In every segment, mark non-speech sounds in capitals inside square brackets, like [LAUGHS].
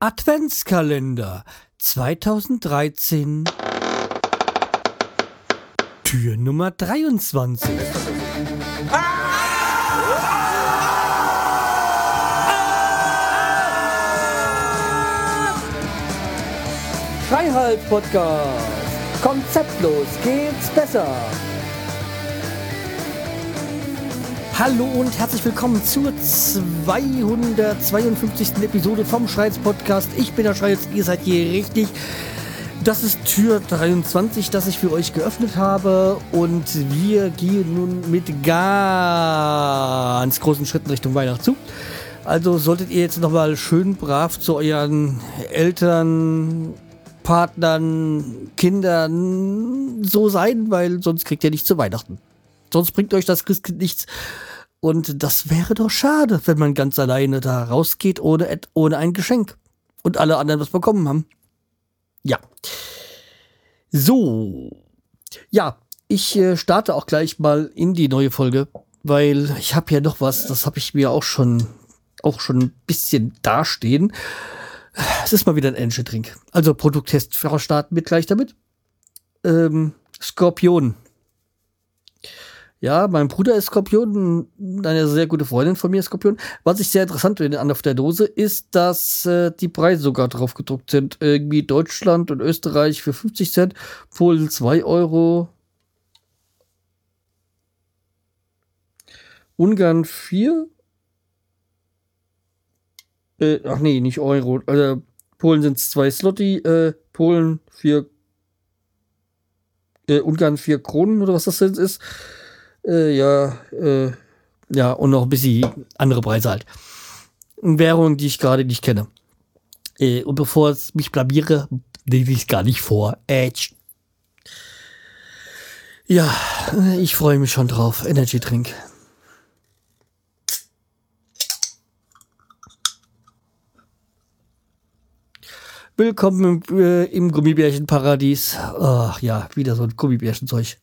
Adventskalender 2013 Tür Nummer 23 Freiheit Podcast Konzeptlos geht's besser Hallo und herzlich willkommen zur 252. Episode vom Schreiz Podcast. Ich bin der Schreiz, ihr seid hier richtig. Das ist Tür 23, das ich für euch geöffnet habe und wir gehen nun mit ganz großen Schritten Richtung Weihnachten zu. Also solltet ihr jetzt nochmal schön brav zu euren Eltern, Partnern, Kindern so sein, weil sonst kriegt ihr nicht zu Weihnachten. Sonst bringt euch das Christkind nichts. Und das wäre doch schade, wenn man ganz alleine da rausgeht ohne, ohne ein Geschenk. Und alle anderen was bekommen haben. Ja. So. Ja, ich äh, starte auch gleich mal in die neue Folge, weil ich habe ja noch was, das habe ich mir auch schon, auch schon ein bisschen dastehen. Es ist mal wieder ein Energy Drink. Also Produkttest starten wir gleich damit. Ähm, Skorpion ja, mein Bruder ist Skorpion, eine sehr gute Freundin von mir ist Skorpion. Was ich sehr interessant finde an auf der Dose ist, dass äh, die Preise sogar drauf gedruckt sind. Irgendwie Deutschland und Österreich für 50 Cent, Polen 2 Euro, Ungarn 4. Äh, ach nee, nicht Euro. Also Polen sind es 2 Slotti, äh, Polen 4 äh, Ungarn 4 Kronen oder was das jetzt ist. Äh, ja, äh, ja, und noch ein bisschen andere Preise halt. Währungen, die ich gerade nicht kenne. Äh, und bevor ich mich blamiere, nehme ich es gar nicht vor. Edge. Ja, ich freue mich schon drauf. Energy Drink. Willkommen im, äh, im Gummibärchenparadies. Ach ja, wieder so ein Gummibärchenzeug.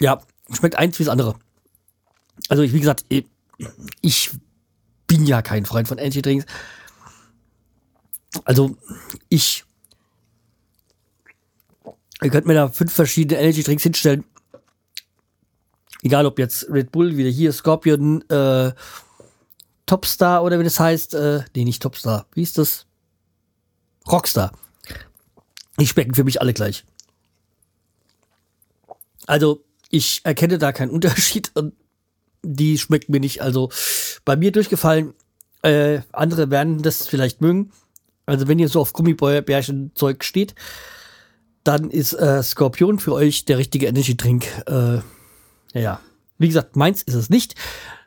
Ja, schmeckt eins wie das andere. Also, wie gesagt, ich bin ja kein Freund von Energy Drinks. Also, ich. Ihr könnt mir da fünf verschiedene Energy Drinks hinstellen. Egal ob jetzt Red Bull, wieder hier, Scorpion, äh, Topstar oder wie das heißt. Äh, nee, nicht Topstar. Wie ist das? Rockstar. Die schmecken für mich alle gleich. Also, ich erkenne da keinen Unterschied und die schmeckt mir nicht. Also bei mir durchgefallen. Äh, andere werden das vielleicht mögen. Also wenn ihr so auf Gummibärchen-Zeug steht, dann ist äh, Skorpion für euch der richtige Energy-Drink. Äh, ja, wie gesagt, meins ist es nicht.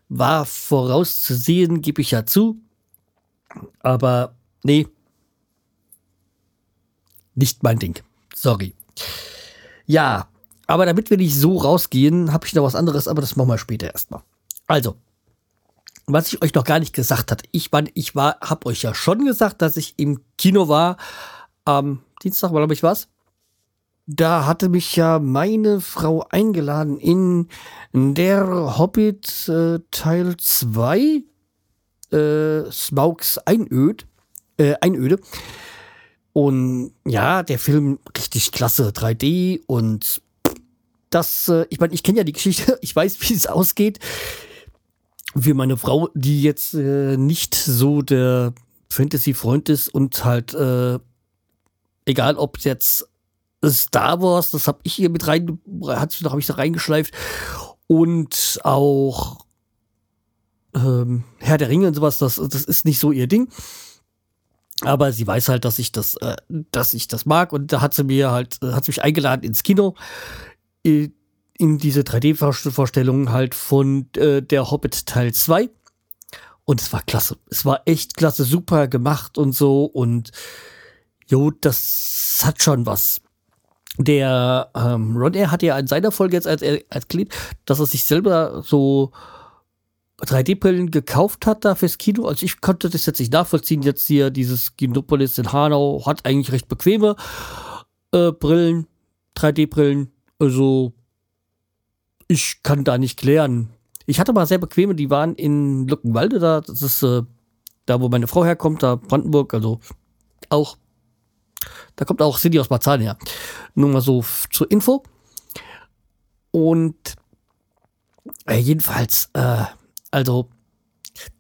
War vorauszusehen, gebe ich ja zu. Aber nee, nicht mein Ding. Sorry. Ja, aber damit wir nicht so rausgehen, habe ich noch was anderes, aber das machen wir später erstmal. Also, was ich euch noch gar nicht gesagt hatte, ich war, ich war, habe euch ja schon gesagt, dass ich im Kino war am Dienstag, glaube ich was. Da hatte mich ja meine Frau eingeladen in der Hobbit äh, Teil 2 äh, Smaugs Einöd, äh, Einöde. Und ja, der Film richtig klasse, 3D und dass, äh, ich meine, ich kenne ja die Geschichte, [LAUGHS] ich weiß, wie es ausgeht. Für meine Frau, die jetzt äh, nicht so der Fantasy-Freund ist und halt, äh, egal ob jetzt Star Wars, das habe ich hier mit rein, hat habe ich da reingeschleift und auch ähm, Herr der Ringe und sowas, das, das ist nicht so ihr Ding. Aber sie weiß halt, dass ich das, äh, dass ich das mag und da hat sie mir halt, hat sie mich eingeladen ins Kino in diese 3D-Vorstellung halt von äh, der Hobbit Teil 2. Und es war klasse. Es war echt klasse, super gemacht und so. Und jo, das hat schon was. Der ähm, Ron Air hat ja in seiner Folge jetzt als, erklärt, dass er sich selber so 3D-Brillen gekauft hat da fürs Kino. Also ich konnte das jetzt nicht nachvollziehen. Jetzt hier dieses Ginopolis in Hanau hat eigentlich recht bequeme äh, Brillen, 3D-Brillen. Also, ich kann da nicht klären. Ich hatte mal sehr bequeme, die waren in Luckenwalde da. Das ist äh, da, wo meine Frau herkommt, da Brandenburg, also auch. Da kommt auch Cindy aus Marzahn her. Nur mal so zur Info. Und äh, jedenfalls, äh, also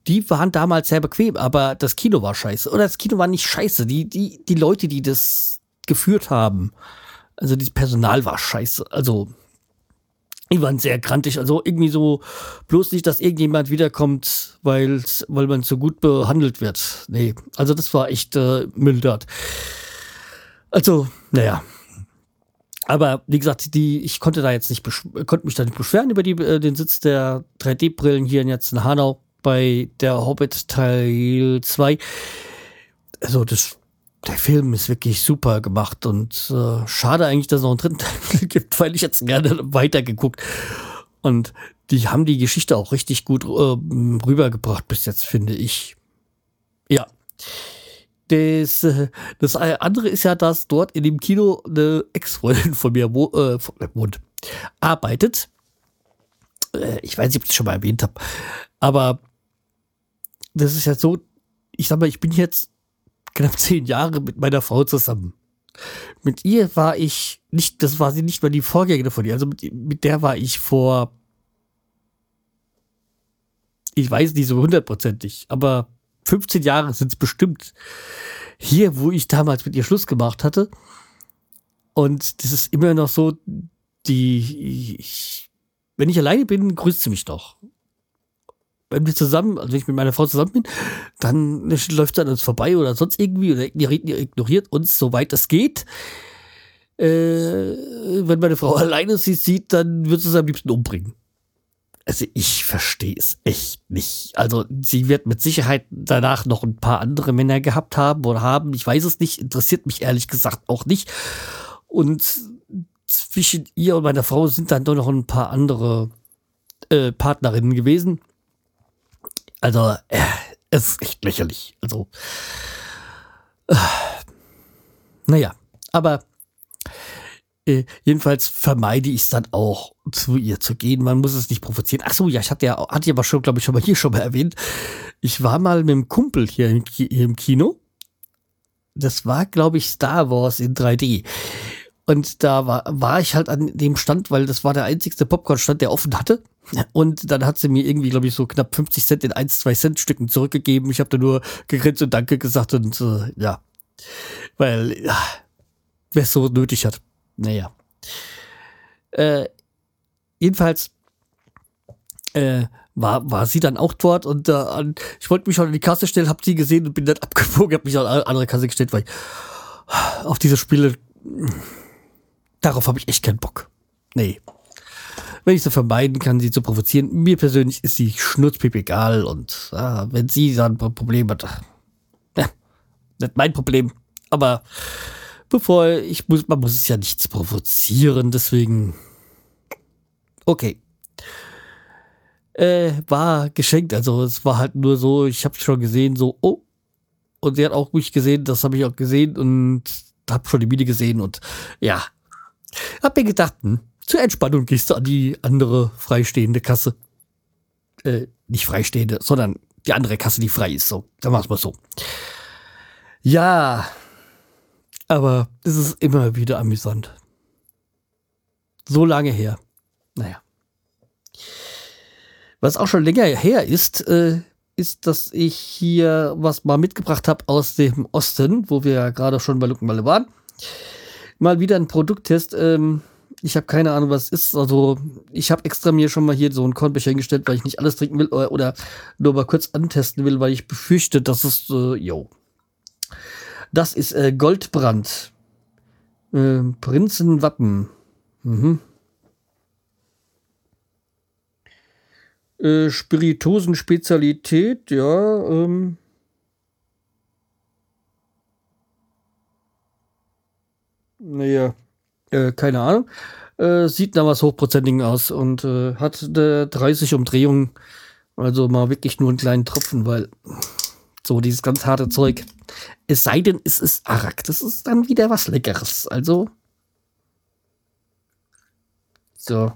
die waren damals sehr bequem, aber das Kino war scheiße. Oder das Kino war nicht scheiße. Die, die, die Leute, die das geführt haben, also dieses Personal war scheiße. Also, die waren sehr grantig. Also irgendwie so, bloß nicht, dass irgendjemand wiederkommt, weil, weil man so gut behandelt wird. Nee, also das war echt äh, mildert. Also, naja. Aber wie gesagt, die, ich konnte da jetzt nicht, konnte mich da nicht beschweren über die, äh, den Sitz der 3D-Brillen hier jetzt in Hanau bei der Hobbit Teil 2. Also das, der Film ist wirklich super gemacht und äh, schade eigentlich, dass es noch einen dritten Teil [LAUGHS] gibt, weil ich jetzt gerne weitergeguckt. Und die haben die Geschichte auch richtig gut äh, rübergebracht bis jetzt, finde ich. Ja. Das, äh, das andere ist ja, dass dort in dem Kino eine Ex-Freundin von mir wo, äh, wohnt, arbeitet. Äh, ich weiß nicht, ob ich es schon mal erwähnt habe. Aber das ist ja so, ich sag mal, ich bin jetzt knapp zehn Jahre mit meiner Frau zusammen. Mit ihr war ich nicht, das war sie nicht mal die Vorgängerin von ihr, also mit, mit der war ich vor, ich weiß nicht so hundertprozentig, aber 15 Jahre sind es bestimmt. Hier, wo ich damals mit ihr Schluss gemacht hatte. Und das ist immer noch so, die, ich, wenn ich alleine bin, grüßt sie mich doch wenn wir zusammen, also wenn ich mit meiner Frau zusammen bin, dann läuft sie an uns vorbei oder sonst irgendwie oder ignoriert uns, soweit es geht. Äh, wenn meine Frau [LAUGHS] alleine sie sieht, dann wird sie es am liebsten umbringen. Also ich verstehe es echt nicht. Also sie wird mit Sicherheit danach noch ein paar andere Männer gehabt haben oder haben. Ich weiß es nicht. Interessiert mich ehrlich gesagt auch nicht. Und zwischen ihr und meiner Frau sind dann doch noch ein paar andere äh, Partnerinnen gewesen. Also, äh, es ist echt lächerlich. Also, äh, naja, aber äh, jedenfalls vermeide ich es dann auch, zu ihr zu gehen. Man muss es nicht provozieren. Ach so, ja, ich hatte ja, hatte ich aber schon, glaube ich, schon mal hier schon mal erwähnt. Ich war mal mit einem Kumpel hier im, hier im Kino. Das war, glaube ich, Star Wars in 3D. Und da war, war ich halt an dem Stand, weil das war der einzigste Popcorn-Stand, der offen hatte. Und dann hat sie mir irgendwie, glaube ich, so knapp 50 Cent in 1, 2 Cent Stücken zurückgegeben. Ich habe da nur gegrinst und Danke gesagt und äh, ja. Weil, ja, wer es so nötig hat. Naja. Äh, jedenfalls äh, war, war sie dann auch dort und äh, ich wollte mich schon an die Kasse stellen, habe sie gesehen und bin dann [LAUGHS] abgebogen, habe mich an eine andere Kasse gestellt, weil ich auf diese Spiele darauf habe ich echt keinen Bock. Nee. Wenn ich sie vermeiden kann, sie zu provozieren, mir persönlich ist sie schnurzpip egal und ah, wenn sie dann ein Problem hat, ja, nicht mein Problem. Aber bevor ich muss, man muss es ja nichts provozieren, deswegen okay. Äh, war geschenkt, also es war halt nur so, ich habe schon gesehen, so, oh, und sie hat auch mich gesehen, das habe ich auch gesehen und habe schon die Miene gesehen und ja, hab mir gedacht, hm, zur Entspannung gehst du an die andere freistehende Kasse. Äh, nicht freistehende, sondern die andere Kasse, die frei ist. So, dann mach's mal so. Ja, aber es ist immer wieder amüsant. So lange her. Naja. Was auch schon länger her ist, äh, ist, dass ich hier was mal mitgebracht habe aus dem Osten, wo wir ja gerade schon bei Luckenwalle waren mal wieder ein Produkttest. Ähm, ich habe keine Ahnung, was es ist. Also, ich habe extra mir schon mal hier so einen Kornbecher hingestellt, weil ich nicht alles trinken will oder, nur mal kurz antesten will, weil ich befürchte, dass es, äh. Das ist äh, Goldbrand. Äh, Prinzenwappen. Mhm. Äh, Spirituosenspezialität, ja. Ähm. Naja, äh, keine Ahnung. Äh, sieht nach was Hochprozentigen aus und äh, hat 30 Umdrehungen. Also mal wirklich nur einen kleinen Tropfen, weil so dieses ganz harte Zeug. Es sei denn, es ist Arak. Das ist dann wieder was Leckeres. Also. So.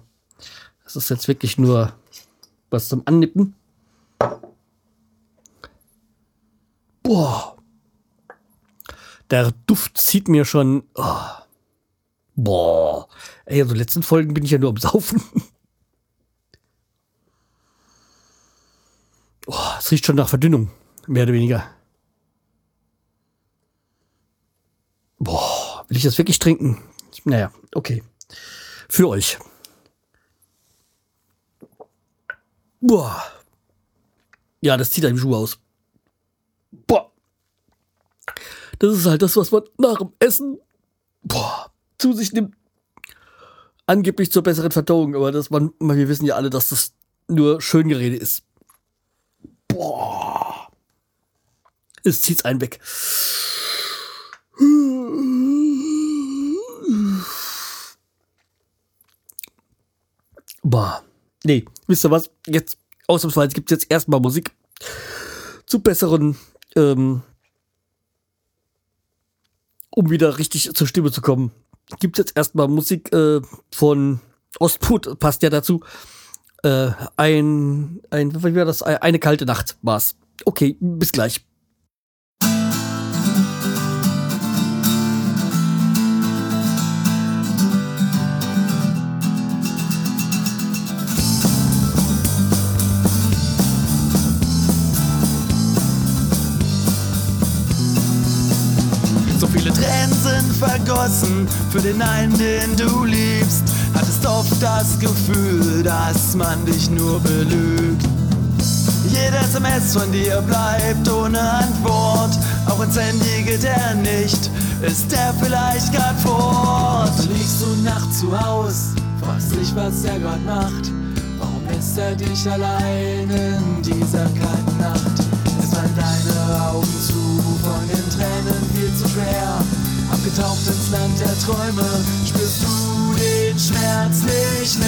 Das ist jetzt wirklich nur was zum Annippen. Boah. Der Duft zieht mir schon. Oh. Boah. Ey, also letzten Folgen bin ich ja nur am Saufen. [LAUGHS] Oh, es riecht schon nach Verdünnung. Mehr oder weniger. Boah, will ich das wirklich trinken? Naja, okay. Für euch. Boah. Ja, das zieht einem Schuh aus. Boah. Das ist halt das, was man nach dem Essen boah, zu sich nimmt. Angeblich zur besseren Verdauung, aber das man, wir wissen ja alle, dass das nur Schöngerede ist. Boah. Es zieht's einen weg. Boah. Nee, wisst ihr was? Jetzt, ausnahmsweise gibt es jetzt erstmal Musik zu besseren, ähm, um wieder richtig zur Stimme zu kommen. Gibt es jetzt erstmal Musik äh, von Ostput, passt ja dazu. Äh, ein, ein, wie war das? Eine kalte Nacht war's. Okay, bis gleich. Vergossen für den einen, den du liebst. Hattest oft das Gefühl, dass man dich nur belügt. Jede SMS von dir bleibt ohne Antwort. Auch ins Handy geht er nicht. Ist er vielleicht grad fort? Liegst du nachts zu Haus, fragst dich, was er grad macht. Warum lässt er dich allein in dieser kalten Nacht? Abgetaucht ins Land der Träume, spürst du den Schmerz nicht mehr.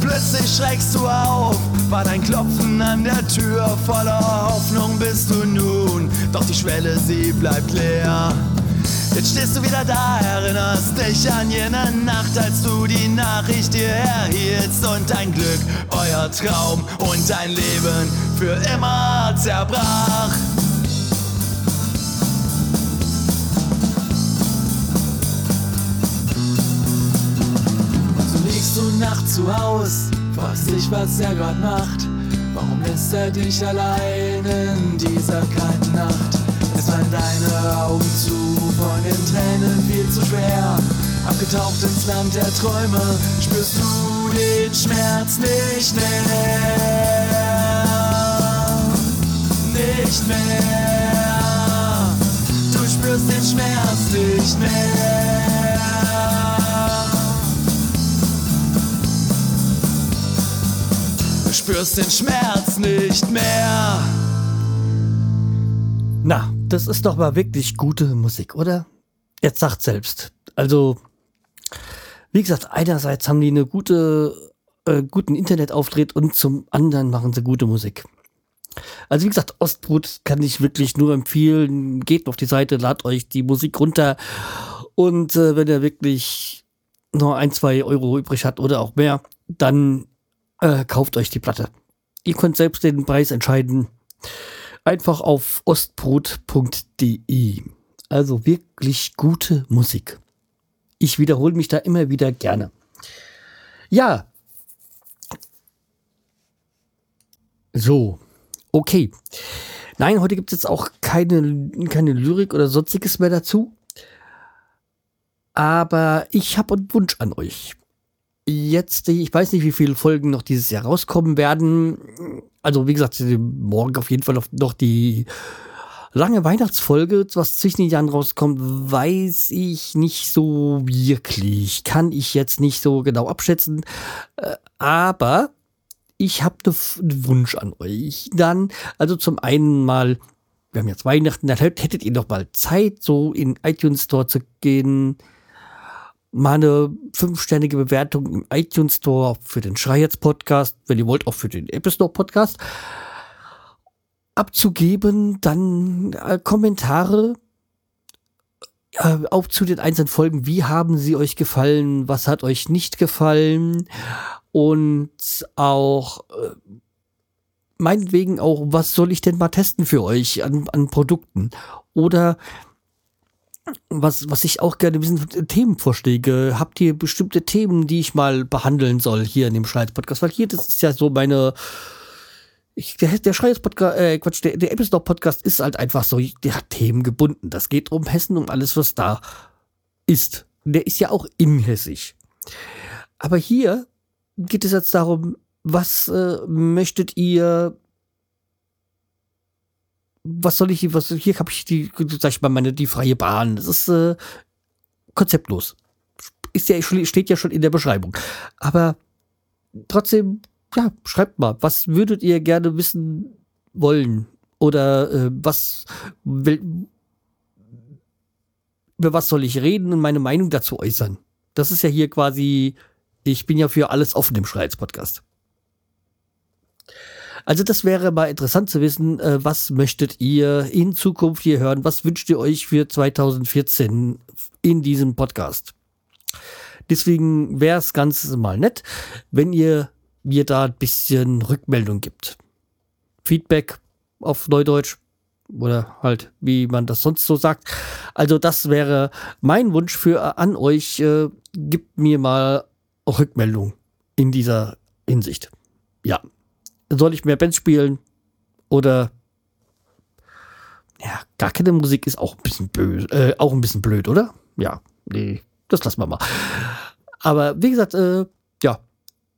Plötzlich schreckst du auf, war dein Klopfen an der Tür voller Hoffnung bist du nun, doch die Schwelle sie bleibt leer. Jetzt stehst du wieder da, erinnerst dich an jene Nacht, als du die Nachricht dir erhieltst und dein Glück, euer Traum und dein Leben für immer zerbrach. So liegst du nachts zu Haus, fragst dich, was er grad macht. Warum lässt er dich allein in dieser kalten Nacht? Fallen deine Augen zu, von den Tränen viel zu schwer. Abgetaucht ins Land der Träume, spürst du den Schmerz nicht mehr. Nicht mehr. Du spürst den Schmerz nicht mehr. Du spürst den Schmerz nicht mehr. Na, das ist doch mal wirklich gute Musik, oder? Jetzt sagt selbst. Also, wie gesagt, einerseits haben die eine gute, äh, guten Internetauftritt und zum anderen machen sie gute Musik. Also wie gesagt, Ostbrut kann ich wirklich nur empfehlen. Geht auf die Seite, ladet euch die Musik runter und äh, wenn ihr wirklich nur ein, zwei Euro übrig hat oder auch mehr, dann äh, kauft euch die Platte. Ihr könnt selbst den Preis entscheiden einfach auf ostbrot.de. Also wirklich gute Musik. Ich wiederhole mich da immer wieder gerne. Ja. So, okay. Nein, heute gibt es jetzt auch keine, keine Lyrik oder sonstiges mehr dazu. Aber ich habe einen Wunsch an euch jetzt, ich weiß nicht, wie viele Folgen noch dieses Jahr rauskommen werden. Also, wie gesagt, morgen auf jeden Fall noch die lange Weihnachtsfolge, was zwischen den Jahren rauskommt, weiß ich nicht so wirklich. Kann ich jetzt nicht so genau abschätzen. Äh, aber ich habe einen Wunsch an euch. Dann, also zum einen mal, wir haben jetzt Weihnachten, dann hättet ihr noch mal Zeit, so in iTunes Store zu gehen mal eine fünfständige Bewertung im iTunes Store für den Schreierz Podcast, wenn ihr wollt, auch für den Apple Store Podcast abzugeben, dann äh, Kommentare äh, auch zu den einzelnen Folgen, wie haben sie euch gefallen, was hat euch nicht gefallen? Und auch äh, meinetwegen auch, was soll ich denn mal testen für euch an, an Produkten? Oder was, was ich auch gerne wissen, Themenvorschläge. Habt ihr bestimmte Themen, die ich mal behandeln soll hier in dem Schreiz-Podcast? Weil hier, das ist ja so meine, ich, der, der Schreiz-Podcast, äh, Quatsch, der, der Episode-Podcast ist halt einfach so, der hat Themen gebunden. Das geht um Hessen, um alles, was da ist. Der ist ja auch inhessig. Aber hier geht es jetzt darum, was äh, möchtet ihr was soll ich, was, hier habe ich die, sag ich mal, meine, die freie Bahn. Das ist äh, konzeptlos. Ist ja, steht ja schon in der Beschreibung. Aber trotzdem, ja, schreibt mal, was würdet ihr gerne wissen wollen? Oder äh, was will, über was soll ich reden und meine Meinung dazu äußern? Das ist ja hier quasi, ich bin ja für alles offen im Schreiz-Podcast. Also das wäre mal interessant zu wissen, äh, was möchtet ihr in Zukunft hier hören? Was wünscht ihr euch für 2014 in diesem Podcast? Deswegen wäre es ganz mal nett, wenn ihr mir da ein bisschen Rückmeldung gibt. Feedback auf Neudeutsch oder halt, wie man das sonst so sagt. Also das wäre mein Wunsch für äh, an euch. Äh, gibt mir mal Rückmeldung in dieser Hinsicht. Ja, soll ich mehr Bands spielen? Oder ja, gar keine Musik ist auch ein bisschen böse, äh, auch ein bisschen blöd, oder? Ja, nee, das lassen wir mal. Aber wie gesagt, äh, ja,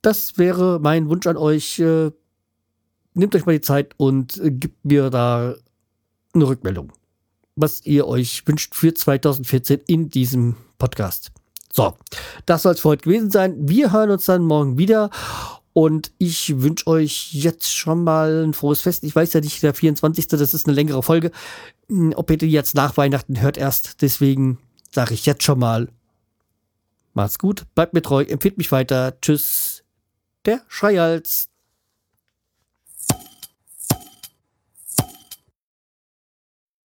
das wäre mein Wunsch an euch. Äh, nehmt euch mal die Zeit und äh, gebt mir da eine Rückmeldung, was ihr euch wünscht für 2014 in diesem Podcast. So, das soll es für heute gewesen sein. Wir hören uns dann morgen wieder und ich wünsche euch jetzt schon mal ein frohes Fest. Ich weiß ja nicht, der 24. Das ist eine längere Folge. Hm, ob ihr die jetzt nach Weihnachten hört erst. Deswegen sage ich jetzt schon mal. Macht's gut, bleibt mir treu, empfiehlt mich weiter. Tschüss, der Schreihals.